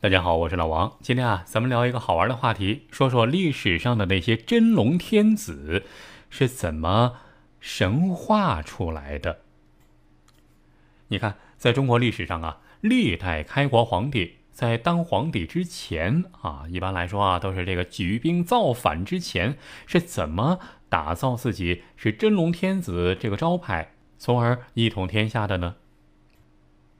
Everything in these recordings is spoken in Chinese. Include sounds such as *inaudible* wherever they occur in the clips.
大家好，我是老王。今天啊，咱们聊一个好玩的话题，说说历史上的那些真龙天子是怎么神话出来的。你看，在中国历史上啊，历代开国皇帝在当皇帝之前啊，一般来说啊，都是这个举兵造反之前，是怎么打造自己是真龙天子这个招牌，从而一统天下的呢？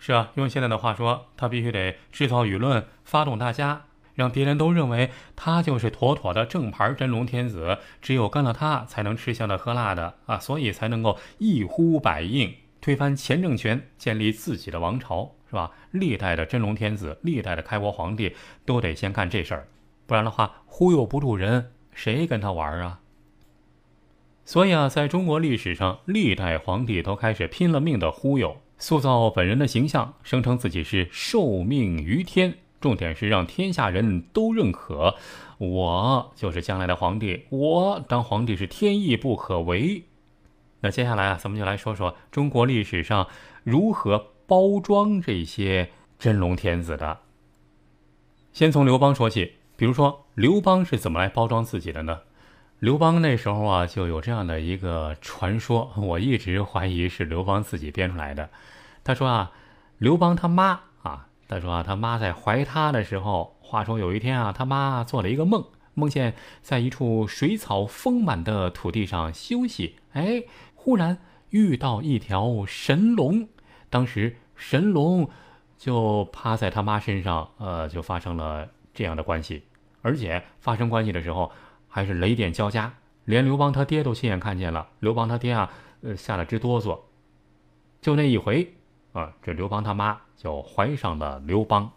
是啊，用现在的话说，他必须得制造舆论，发动大家，让别人都认为他就是妥妥的正牌真龙天子，只有跟了他才能吃香的喝辣的啊，所以才能够一呼百应，推翻前政权，建立自己的王朝，是吧？历代的真龙天子，历代的开国皇帝都得先干这事儿，不然的话忽悠不住人，谁跟他玩啊？所以啊，在中国历史上，历代皇帝都开始拼了命的忽悠。塑造本人的形象，声称自己是受命于天，重点是让天下人都认可，我就是将来的皇帝，我当皇帝是天意不可违。那接下来啊，咱们就来说说中国历史上如何包装这些真龙天子的。先从刘邦说起，比如说刘邦是怎么来包装自己的呢？刘邦那时候啊，就有这样的一个传说，我一直怀疑是刘邦自己编出来的。他说啊，刘邦他妈啊，他说啊，他妈在怀他的时候，话说有一天啊，他妈做了一个梦，梦见在一处水草丰满的土地上休息，哎，忽然遇到一条神龙，当时神龙就趴在他妈身上，呃，就发生了这样的关系，而且发生关系的时候。还是雷电交加，连刘邦他爹都亲眼看见了。刘邦他爹啊，呃，吓得直哆嗦。就那一回，啊，这刘邦他妈就怀上了刘邦。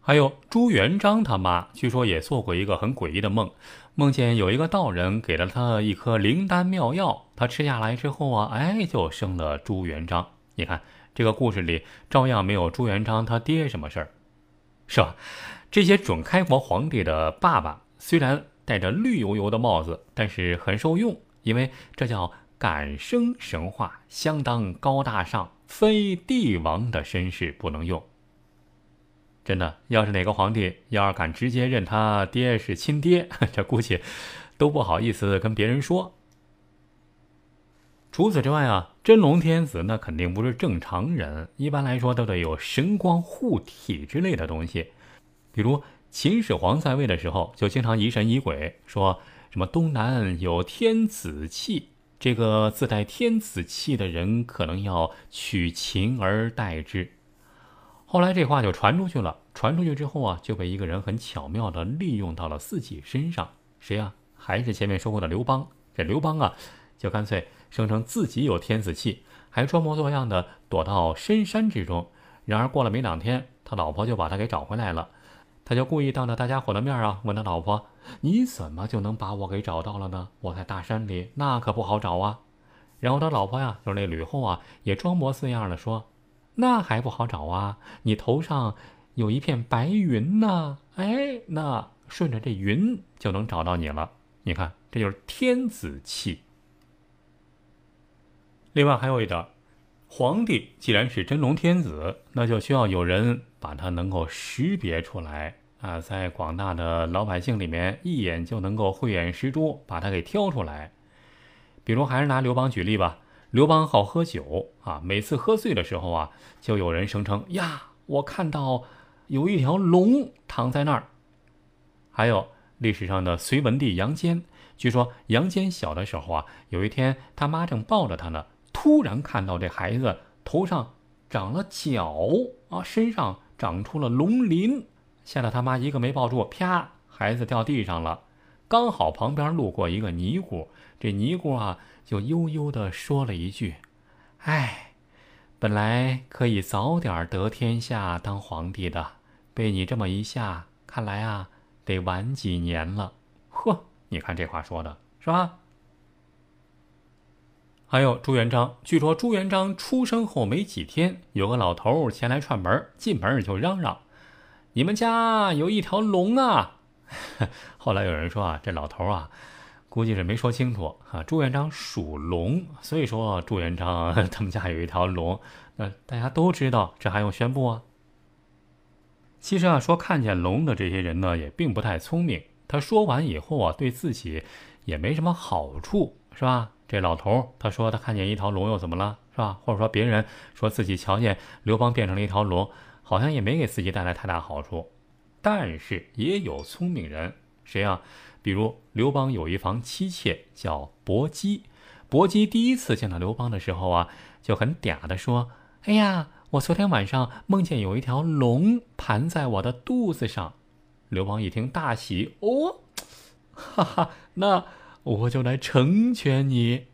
还有朱元璋他妈，据说也做过一个很诡异的梦，梦见有一个道人给了他一颗灵丹妙药，他吃下来之后啊，哎，就生了朱元璋。你看这个故事里，照样没有朱元璋他爹什么事儿，是吧？这些准开国皇帝的爸爸。虽然戴着绿油油的帽子，但是很受用，因为这叫感生神话，相当高大上，非帝王的身世不能用。真的，要是哪个皇帝要是敢直接认他爹是亲爹，*laughs* 这估计都不好意思跟别人说。除此之外啊，真龙天子那肯定不是正常人，一般来说都得有神光护体之类的东西，比如。秦始皇在位的时候，就经常疑神疑鬼，说什么东南有天子气，这个自带天子气的人可能要取秦而代之。后来这话就传出去了，传出去之后啊，就被一个人很巧妙的利用到了自己身上。谁啊？还是前面说过的刘邦。这刘邦啊，就干脆声称自己有天子气，还装模作样的躲到深山之中。然而过了没两天，他老婆就把他给找回来了。他就故意当着大家伙的面啊，问他老婆：“你怎么就能把我给找到了呢？我在大山里，那可不好找啊。”然后他老婆呀，就是那吕后啊，也装模作样的说：“那还不好找啊？你头上有一片白云呢，哎，那顺着这云就能找到你了。你看，这就是天子气。另外还有一点，皇帝既然是真龙天子，那就需要有人把他能够识别出来。啊，在广大的老百姓里面，一眼就能够慧眼识珠，把他给挑出来。比如，还是拿刘邦举例吧。刘邦好喝酒啊，每次喝醉的时候啊，就有人声称：“呀，我看到有一条龙躺在那儿。”还有历史上的隋文帝杨坚，据说杨坚小的时候啊，有一天他妈正抱着他呢，突然看到这孩子头上长了角啊，身上长出了龙鳞。吓得他妈一个没抱住，啪，孩子掉地上了。刚好旁边路过一个尼姑，这尼姑啊就悠悠地说了一句：“哎，本来可以早点得天下当皇帝的，被你这么一吓，看来啊得晚几年了。”呵，你看这话说的是吧？还有朱元璋，据说朱元璋出生后没几天，有个老头前来串门，进门就嚷嚷。你们家有一条龙啊！*laughs* 后来有人说啊，这老头啊，估计是没说清楚啊。朱元璋属龙，所以说朱元璋 *laughs* 他们家有一条龙，那大家都知道，这还用宣布啊？其实啊，说看见龙的这些人呢，也并不太聪明。他说完以后啊，对自己也没什么好处，是吧？这老头他说他看见一条龙又怎么了，是吧？或者说别人说自己瞧见刘邦变成了一条龙，好像也没给自己带来太大好处。但是也有聪明人，谁啊？比如刘邦有一房妻妾叫薄姬，薄姬第一次见到刘邦的时候啊，就很嗲的说：“哎呀。”我昨天晚上梦见有一条龙盘在我的肚子上，刘邦一听大喜，哦，哈哈，那我就来成全你。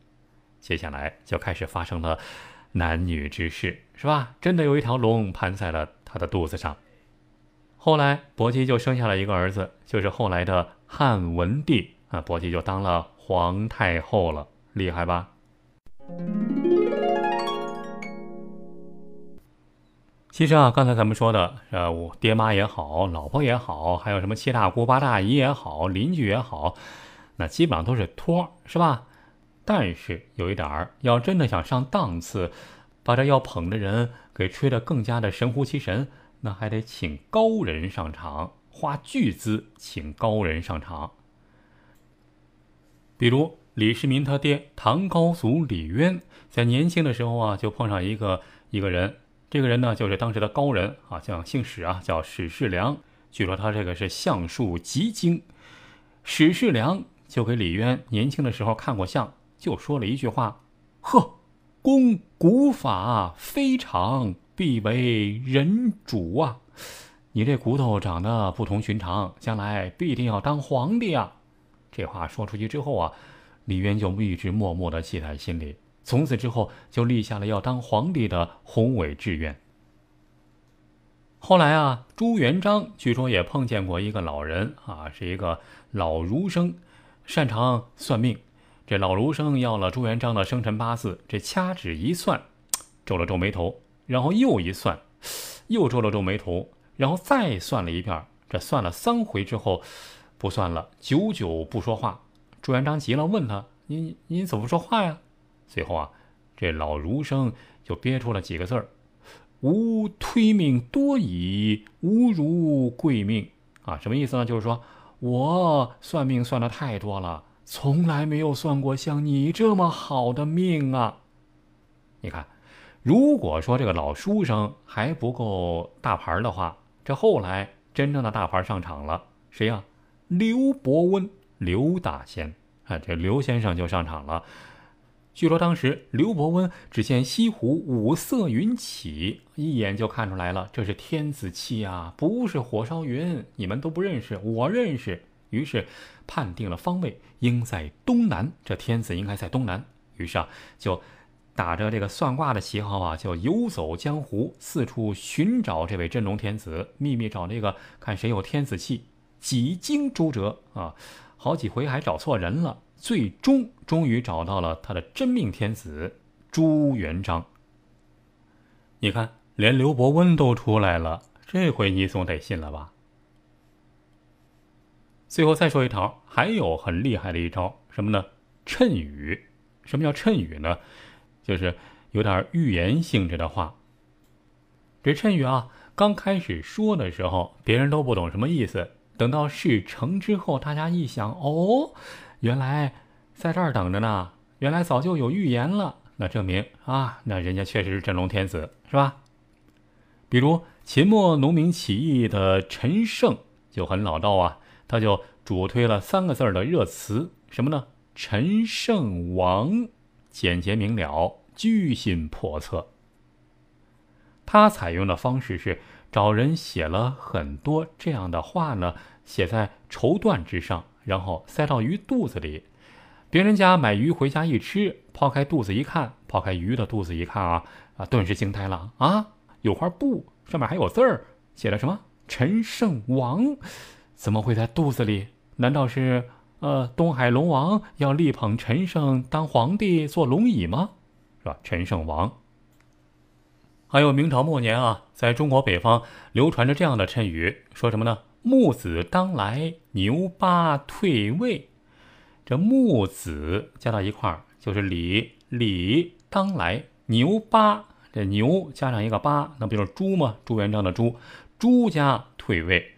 接下来就开始发生了男女之事，是吧？真的有一条龙盘在了他的肚子上。后来伯姬就生下了一个儿子，就是后来的汉文帝啊，伯姬就当了皇太后了，厉害吧？其实啊，刚才咱们说的，呃，我爹妈也好，老婆也好，还有什么七大姑八大姨也好，邻居也好，那基本上都是托，是吧？但是有一点儿，要真的想上档次，把这要捧的人给吹得更加的神乎其神，那还得请高人上场，花巨资请高人上场。比如李世民他爹唐高祖李渊，在年轻的时候啊，就碰上一个一个人。这个人呢，就是当时的高人啊，叫姓史啊，叫史世良。据说他这个是相术极精。史世良就给李渊年轻的时候看过相，就说了一句话：“呵，公骨法非常，必为人主啊！你这骨头长得不同寻常，将来必定要当皇帝啊！”这话说出去之后啊，李渊就一直默默的记在心里。从此之后，就立下了要当皇帝的宏伟志愿。后来啊，朱元璋据说也碰见过一个老人啊，是一个老儒生，擅长算命。这老儒生要了朱元璋的生辰八字，这掐指一算，皱了皱眉头，然后又一算，又皱了皱眉头，然后再算了一遍。这算了三回之后，不算了，久久不说话。朱元璋急了，问他：“你你怎么不说话呀？”最后啊，这老儒生就憋出了几个字儿：“吾推命多矣，吾如贵命。”啊，什么意思呢？就是说我算命算的太多了，从来没有算过像你这么好的命啊！你看，如果说这个老书生还不够大牌的话，这后来真正的大牌上场了，谁呀？刘伯温，刘大仙啊，这刘先生就上场了。据说当时刘伯温只见西湖五色云起，一眼就看出来了，这是天子气啊，不是火烧云。你们都不认识，我认识。于是判定了方位，应在东南，这天子应该在东南。于是啊，就打着这个算卦的旗号啊，就游走江湖，四处寻找这位真龙天子，秘密找这个看谁有天子气。几经周折啊，好几回还找错人了。最终，终于找到了他的真命天子朱元璋。你看，连刘伯温都出来了，这回你总得信了吧？最后再说一条，还有很厉害的一招，什么呢？谶语。什么叫谶语呢？就是有点预言性质的话。这谶语啊，刚开始说的时候，别人都不懂什么意思。等到事成之后，大家一想，哦。原来在这儿等着呢，原来早就有预言了，那证明啊，那人家确实是真龙天子，是吧？比如秦末农民起义的陈胜就很老道啊，他就主推了三个字儿的热词，什么呢？陈胜王，简洁明了，居心叵测。他采用的方式是找人写了很多这样的话呢，写在绸缎之上。然后塞到鱼肚子里，别人家买鱼回家一吃，抛开肚子一看，抛开鱼的肚子一看啊啊，顿时惊呆了啊！有块布，上面还有字儿，写的什么？陈胜王，怎么会在肚子里？难道是呃东海龙王要力捧陈胜当皇帝做龙椅吗？是吧？陈胜王。还有明朝末年啊，在中国北方流传着这样的谶语，说什么呢？木子当来，牛八退位，这木子加到一块儿就是李，李当来牛八，这牛加上一个八，那不就是朱吗？朱元璋的朱，朱家退位。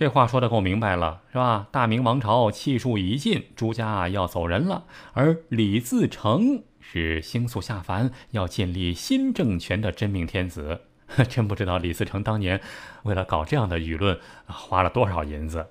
这话说的够明白了，是吧？大明王朝气数已尽，朱家要走人了，而李自成是星宿下凡，要建立新政权的真命天子。*laughs* 真不知道李自成当年为了搞这样的舆论，花了多少银子。